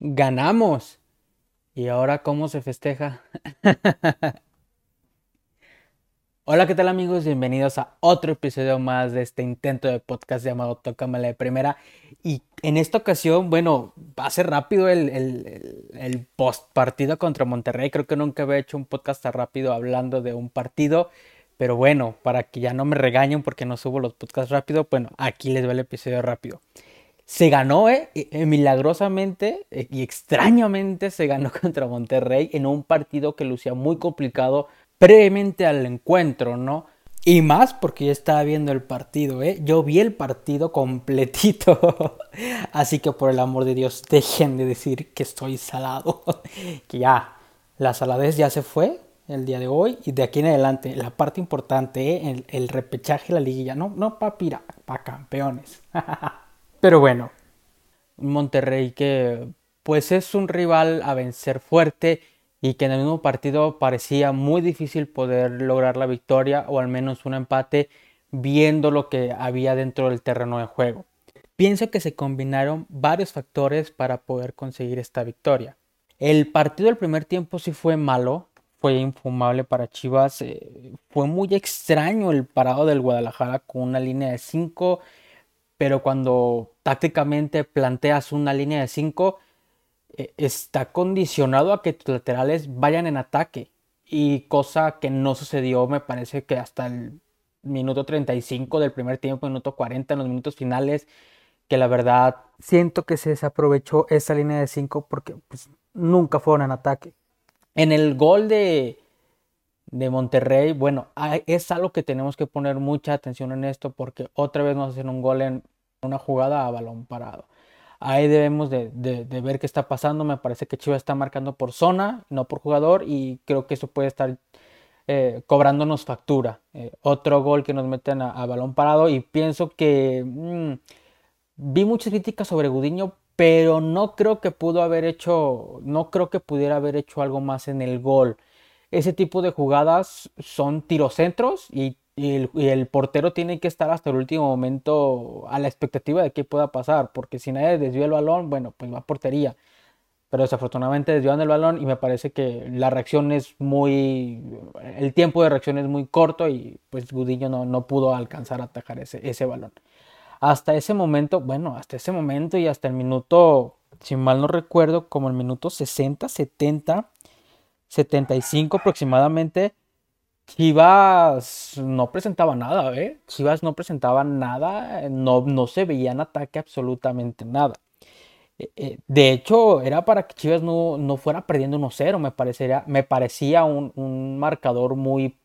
ganamos. ¿Y ahora cómo se festeja? Hola, ¿qué tal amigos? Bienvenidos a otro episodio más de este intento de podcast llamado Tócamela de Primera. Y en esta ocasión, bueno, va a ser rápido el, el post partido contra Monterrey. Creo que nunca había hecho un podcast tan rápido hablando de un partido. Pero bueno, para que ya no me regañen porque no subo los podcasts rápido, bueno, aquí les va el episodio rápido se ganó, eh, eh milagrosamente eh, y extrañamente se ganó contra Monterrey en un partido que lucía muy complicado previamente al encuentro, ¿no? Y más porque yo estaba viendo el partido, ¿eh? Yo vi el partido completito. Así que por el amor de Dios, dejen de decir que estoy salado. que ya, la saladez ya se fue el día de hoy y de aquí en adelante, la parte importante, ¿eh? el, el repechaje, la liguilla. No, no para para campeones. Pero bueno, Monterrey que pues es un rival a vencer fuerte y que en el mismo partido parecía muy difícil poder lograr la victoria o al menos un empate viendo lo que había dentro del terreno de juego. Pienso que se combinaron varios factores para poder conseguir esta victoria. El partido del primer tiempo sí fue malo, fue infumable para Chivas, eh, fue muy extraño el parado del Guadalajara con una línea de 5 pero cuando tácticamente planteas una línea de 5, eh, está condicionado a que tus laterales vayan en ataque. Y cosa que no sucedió, me parece que hasta el minuto 35 del primer tiempo, minuto 40 en los minutos finales, que la verdad siento que se desaprovechó esa línea de 5 porque pues, nunca fueron en ataque. En el gol de, de Monterrey, bueno, es algo que tenemos que poner mucha atención en esto porque otra vez nos hacen un gol en una jugada a balón parado. Ahí debemos de, ver qué está pasando. Me parece que Chivas está marcando por zona, no por jugador, y creo que eso puede estar eh, cobrándonos factura. Eh, otro gol que nos meten a, balón parado y pienso que mm, vi muchas críticas sobre Gudiño, pero no creo que pudo haber hecho, no creo que pudiera haber hecho algo más en el gol. Ese tipo de jugadas son tirocentros y y el, portero tiene que estar hasta el último momento a la expectativa de qué pueda pasar, porque si nadie desvió el balón, bueno, pues va a portería. Pero desafortunadamente desviaron el balón y me parece que la reacción es muy. El tiempo de reacción es muy corto y pues Gudillo no, no pudo alcanzar a atajar ese, ese balón. Hasta ese momento, bueno, hasta ese momento y hasta el minuto, si mal no recuerdo, como el minuto 60, 70, 75 aproximadamente Chivas no presentaba nada, ¿eh? Chivas no presentaba nada, no, no se veía en ataque absolutamente nada. Eh, eh, de hecho, era para que Chivas no, no fuera perdiendo 1-0, me, me parecía un, un, marcador muy,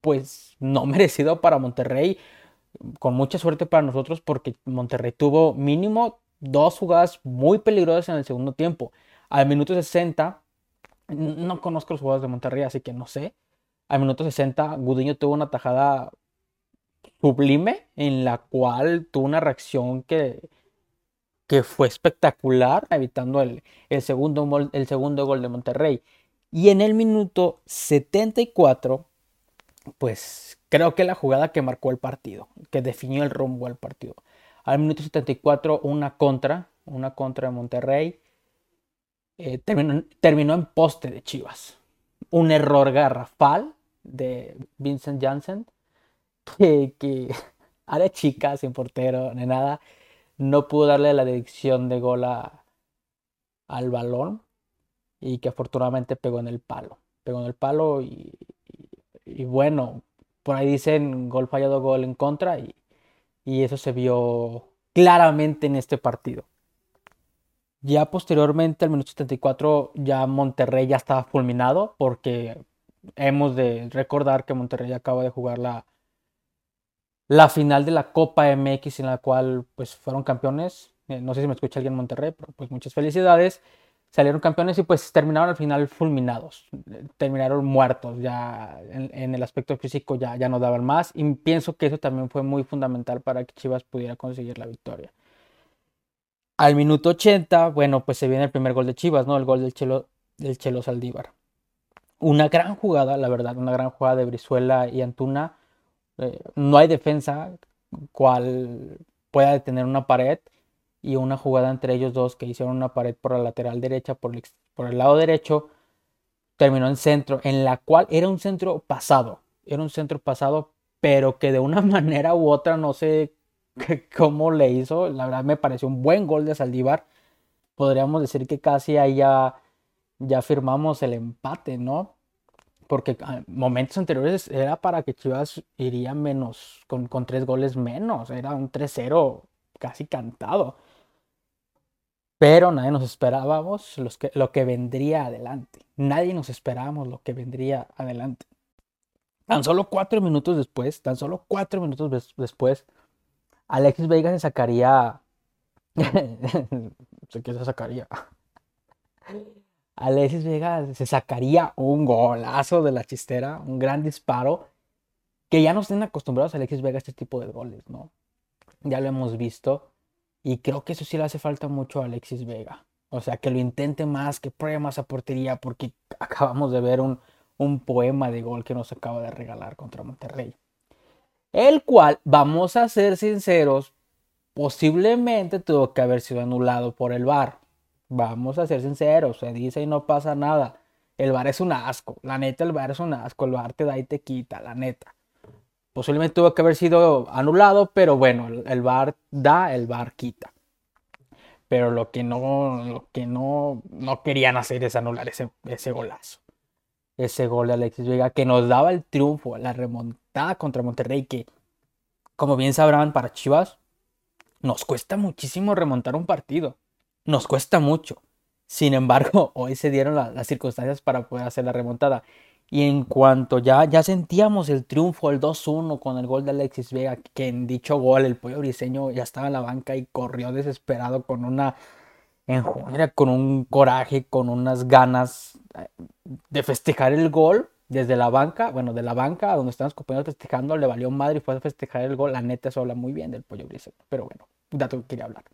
pues, no merecido para Monterrey, con mucha suerte para nosotros, porque Monterrey tuvo mínimo dos jugadas muy peligrosas en el segundo tiempo. Al minuto 60, no conozco los jugadores de Monterrey, así que no sé al minuto 60, Gudiño tuvo una tajada sublime en la cual tuvo una reacción que, que fue espectacular, evitando el, segundo, el segundo gol de Monterrey. Y en el minuto 74, pues creo que la jugada que marcó el partido, que definió el rumbo al partido. Al minuto 74, una contra, una contra de Monterrey. Eh, terminó, terminó en poste de Chivas. Un error garrafal de Vincent Janssen, que, que área chica, sin portero, ni nada, no pudo darle la dirección de gol al balón y que afortunadamente pegó en el palo. Pegó en el palo y, bueno, por ahí dicen gol fallado, gol en contra y eso se vio claramente en este partido. Ya posteriormente, al minuto 74, ya Monterrey ya estaba fulminado porque hemos de recordar que Monterrey acaba de jugar la, la final de la Copa MX en la cual pues fueron campeones. Eh, no sé si me escucha alguien en Monterrey, pero pues muchas felicidades. Salieron campeones y pues terminaron al final fulminados. Terminaron muertos ya en, el aspecto físico ya, ya no daban más. Y pienso que eso también fue muy fundamental para que Chivas pudiera conseguir la victoria. Al minuto 80, bueno, pues se viene el primer gol de Chivas, ¿no? El gol del Chelo, del Chelo Saldívar una gran jugada, la verdad, una gran jugada de Brizuela y Antuna. Eh, no hay defensa cual pueda detener una pared y una jugada entre ellos dos que hicieron una pared por la lateral derecha, por el, lado derecho, terminó en centro, en la cual era un centro pasado, era un centro pasado, pero que de una manera u otra no sé cómo le hizo, la verdad me pareció un buen gol de Saldívar, podríamos decir que casi ahí ya, ya firmamos el empate, ¿no? Porque ah, momentos anteriores era para que Chivas iría menos, con, con tres goles menos, era un 3-0 casi cantado. Pero nadie nos esperábamos que, lo que vendría adelante. Nadie nos esperábamos lo que vendría adelante. Tan solo cuatro minutos después, tan solo cuatro minutos después, Alexis Vega se sacaría. sé qué se sacaría. Alexis Vega se sacaría un golazo de la chistera, un gran disparo. Que ya no estén acostumbrados a Alexis Vega a este tipo de goles, ¿no? Ya lo hemos visto. Y creo que eso sí le hace falta mucho a Alexis Vega. O sea, que lo intente más, que pruebe más a portería, porque acabamos de ver un, un poema de gol que nos acaba de regalar contra Monterrey. El cual, vamos a ser sinceros, posiblemente tuvo que haber sido anulado por el VAR. Vamos a ser sinceros, se dice y no pasa nada. El VAR es un asco, la neta el VAR es un asco, el VAR te da y te quita, la neta. Posiblemente tuvo que haber sido anulado, pero bueno, el, VAR da, el VAR quita. Pero lo que no, lo que no, no querían hacer es anular ese, ese golazo ese gol de Alexis Vega que nos daba el triunfo, la remontada contra Monterrey, que como bien sabrán para Chivas, nos cuesta muchísimo remontar un partido. Nos cuesta mucho. Sin embargo, hoy se dieron las circunstancias para poder hacer la remontada. Y en cuanto ya, ya sentíamos el triunfo, el 2-1 con el gol de Alexis Vega, que en dicho gol el pollo briseño ya estaba en la banca y corrió desesperado con una con un coraje, con unas ganas eh, de festejar el gol desde la banca, bueno, de la banca donde están los compañeros festejando, le valió madre y fue a festejar el gol. La neta, eso habla muy bien del pollo briseño. Pero bueno, dato que quería hablar.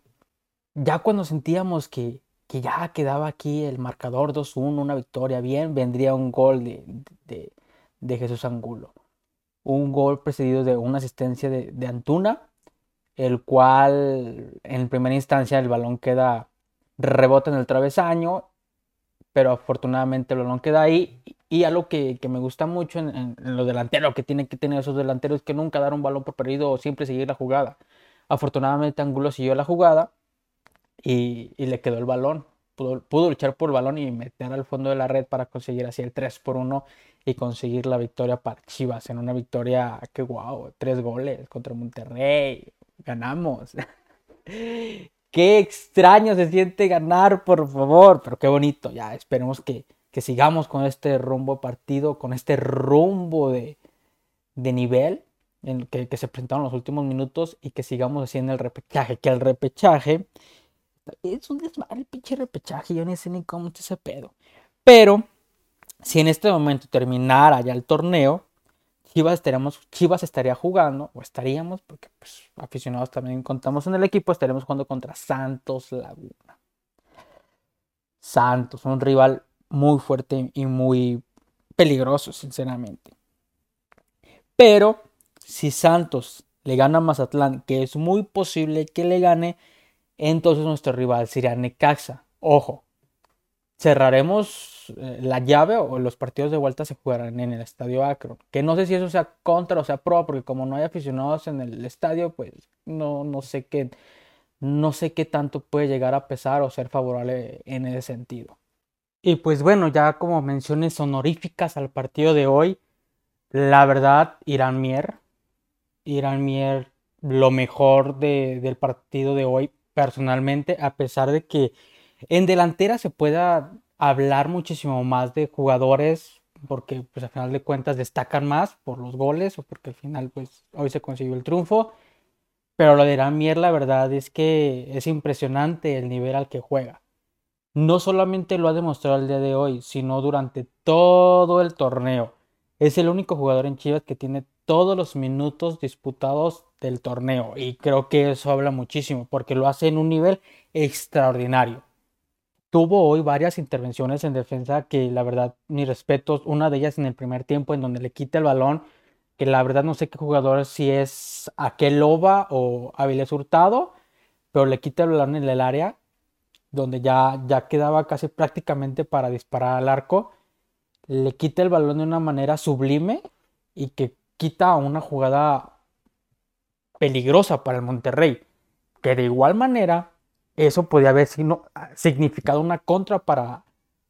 Ya cuando sentíamos que, que ya quedaba aquí el marcador 2-1, una victoria bien, vendría un gol de, de, de, Jesús Angulo. Un gol precedido de una asistencia de, de Antuna, el cual en primera instancia el balón queda rebota en el travesaño, pero afortunadamente el balón queda ahí. Y algo que, que me gusta mucho en, en, en, los delanteros, que tienen que tener esos delanteros, es que nunca dar un balón por perdido o siempre seguir la jugada. Afortunadamente Angulo siguió la jugada y, le quedó el balón. Pudo, luchar por el balón y meter al fondo de la red para conseguir así el 3 por 1 y conseguir la victoria para Chivas en una victoria que guau, tres goles contra Monterrey, ganamos. Qué extraño se siente ganar, por favor. Pero qué bonito. Ya esperemos que, que sigamos con este rumbo partido, con este rumbo de, de nivel en que, que, se presentaron los últimos minutos y que sigamos haciendo el repechaje. Que el repechaje es un desmadre, el pinche repechaje. Yo ni sé ni cómo está ese pedo. Pero si en este momento terminara ya el torneo, Chivas, estaríamos, Chivas estaría jugando, o estaríamos, porque pues, aficionados también contamos en el equipo, estaremos jugando contra Santos Laguna. Santos, un rival muy fuerte y muy peligroso, sinceramente. Pero si Santos le gana a Mazatlán, que es muy posible que le gane, entonces nuestro rival sería Necaxa. Ojo, cerraremos eh, la llave o los partidos de vuelta se jugarán en el estadio Akron. Que no sé si eso sea contra o sea pro, porque como no hay aficionados en el estadio, pues no, no sé qué no sé qué tanto puede llegar a pesar o ser favorable en ese sentido. Y pues bueno, ya como menciones honoríficas al partido de hoy, la verdad, Irán Mier, Irán Mier, lo mejor de, del partido de hoy, personalmente, a pesar de que en delantera se pueda hablar muchísimo más de jugadores porque pues al final de cuentas destacan más por los goles o porque al final pues hoy se consiguió el triunfo. Pero lo de Ramier la verdad es que es impresionante el nivel al que juega. No solamente lo ha demostrado el día de hoy, sino durante todo el torneo. Es el único jugador en Chivas que tiene todos los minutos disputados del torneo y creo que eso habla muchísimo porque lo hace en un nivel extraordinario tuvo hoy varias intervenciones en defensa que la verdad, mis respetos, una de ellas en el primer tiempo en donde le quita el balón, que la verdad no sé qué jugador, si es aquel Loba o Avilés Hurtado, pero le quita el balón en el área, donde ya, ya quedaba casi prácticamente para disparar al arco, le quita el balón de una manera sublime y que quita una jugada peligrosa para el Monterrey, que de igual manera eso podía haber significado una contra para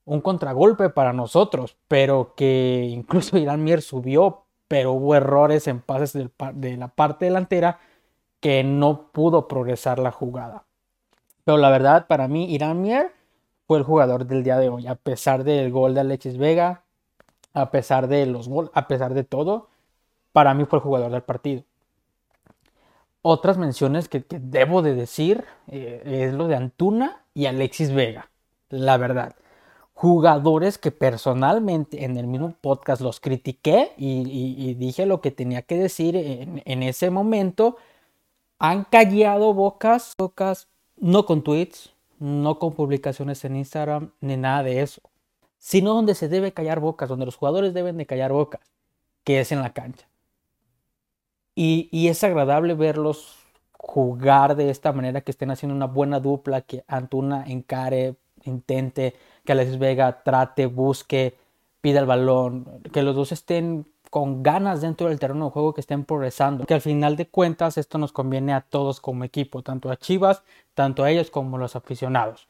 un contragolpe para nosotros, pero que incluso Irán Mier subió, pero hubo errores en pases de la parte delantera que no pudo progresar la jugada. Pero la verdad, para mí, Irán Mier fue el jugador del día de hoy, a pesar del gol de Alexis Vega, a pesar de los goles, a pesar de todo, para mí fue el jugador del partido. Otras menciones que, debo de decir eh, es lo de Antuna y Alexis Vega, la verdad. Jugadores que personalmente en el mismo podcast los critiqué y, dije lo que tenía que decir en, ese momento han callado bocas, bocas, no con tweets, no con publicaciones en Instagram, ni nada de eso, sino donde se debe callar bocas, donde los jugadores deben de callar bocas, que es en la cancha. Y, es agradable verlos jugar de esta manera, que estén haciendo una buena dupla, que Antuna encare, intente, que Alexis Vega trate, busque, pida el balón, que los dos estén con ganas dentro del terreno de juego que estén progresando. Que al final de cuentas esto nos conviene a todos como equipo, tanto a Chivas, tanto a ellos como a los aficionados.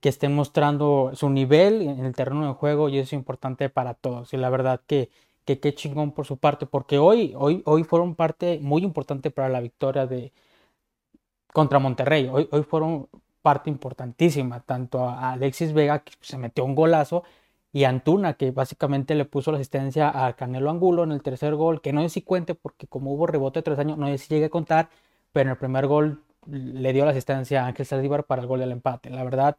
Que estén mostrando su nivel en el terreno de juego y eso es importante para todos. Y la verdad que qué chingón por su parte, porque hoy, hoy, hoy fueron parte muy importante para la victoria de contra Monterrey. Hoy, hoy fueron parte importantísima, tanto a Alexis Vega, que se metió un golazo, y Antuna, que básicamente le puso la asistencia a Canelo Angulo en el tercer gol, que no sé si cuente porque como hubo rebote de tres años, no sé si llegue a contar, pero en el primer gol le dio la asistencia a Ángel Saldívar para el gol del empate. La verdad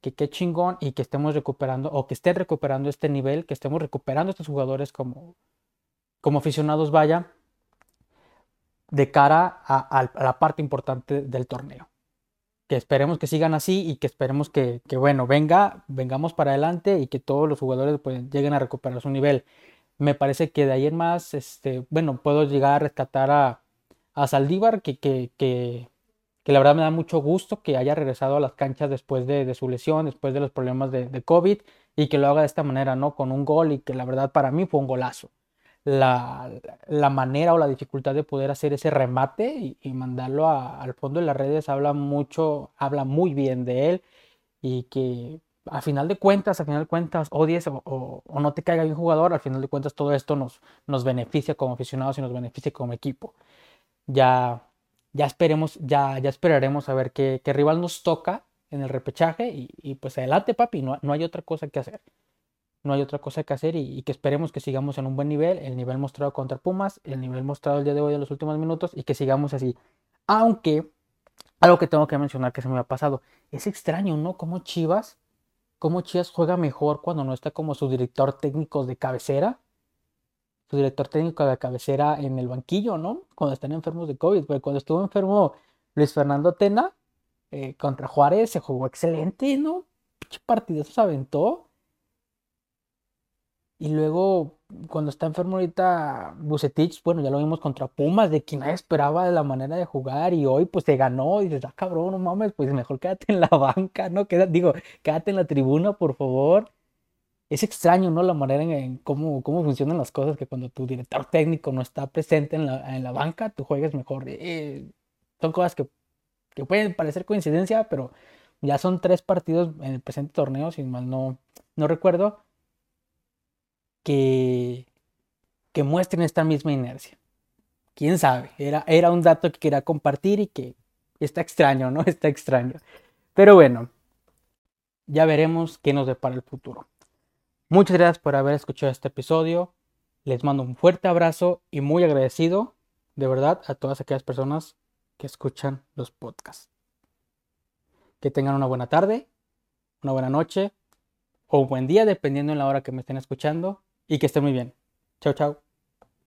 que qué chingón y que estemos recuperando o que estén recuperando este nivel, que estemos recuperando estos jugadores como, como aficionados, vaya, de cara a la parte importante del torneo que esperemos que sigan así y que esperemos que, bueno, venga, vengamos para adelante y que todos los jugadores pues, lleguen a recuperar su nivel. Me parece que de ahí en más, este, bueno, puedo llegar a rescatar a, a Saldívar, que, que, que, que, la verdad me da mucho gusto que haya regresado a las canchas después de, su lesión, después de los problemas de, COVID, y que lo haga de esta manera, ¿no? Con un gol y que la verdad para mí fue un golazo la, manera o la dificultad de poder hacer ese remate y, mandarlo al fondo de las redes habla mucho, habla muy bien de él y que a final de cuentas, a final de cuentas, odies o, o, no te caiga bien jugador, al final de cuentas todo esto nos, nos beneficia como aficionados y nos beneficia como equipo. Ya, ya esperemos, ya, ya esperaremos a ver qué, rival nos toca en el repechaje y, pues adelante papi, no, no hay otra cosa que hacer no hay otra cosa que hacer y, que esperemos que sigamos en un buen nivel, el nivel mostrado contra Pumas, el nivel mostrado el día de hoy en los últimos minutos y que sigamos así. Aunque, algo que tengo que mencionar que se me ha pasado, es extraño, ¿no? Como Chivas, cómo Chivas juega mejor cuando no está como su director técnico de cabecera, su director técnico de cabecera en el banquillo, ¿no? Cuando están enfermos de COVID, porque cuando estuvo enfermo Luis Fernando Tena eh, contra Juárez se jugó excelente, ¿no? partido se aventó y luego, cuando está enfermo ahorita Bucetich, bueno, ya lo vimos contra Pumas, de quien nadie esperaba de la manera de jugar, y hoy pues se ganó, y dices, ah, cabrón, no mames, pues mejor quédate en la banca, ¿no? Quédate, digo, quédate en la tribuna, por favor. Es extraño, ¿no? La manera en, cómo, cómo funcionan las cosas, que cuando tu director técnico no está presente en la, en la banca, tú juegues mejor. Eh, son cosas que, que pueden parecer coincidencia, pero ya son tres partidos en el presente torneo, si mal no, no recuerdo que, que muestren esta misma inercia. Quién sabe, era, era un dato que quería compartir y que está extraño, ¿no? Está extraño. Pero bueno, ya veremos qué nos depara el futuro. Muchas gracias por haber escuchado este episodio. Les mando un fuerte abrazo y muy agradecido, de verdad, a todas aquellas personas que escuchan los podcasts. Que tengan una buena tarde, una buena noche o un buen día, dependiendo en la hora que me estén escuchando y que estén muy bien. Chao, chao.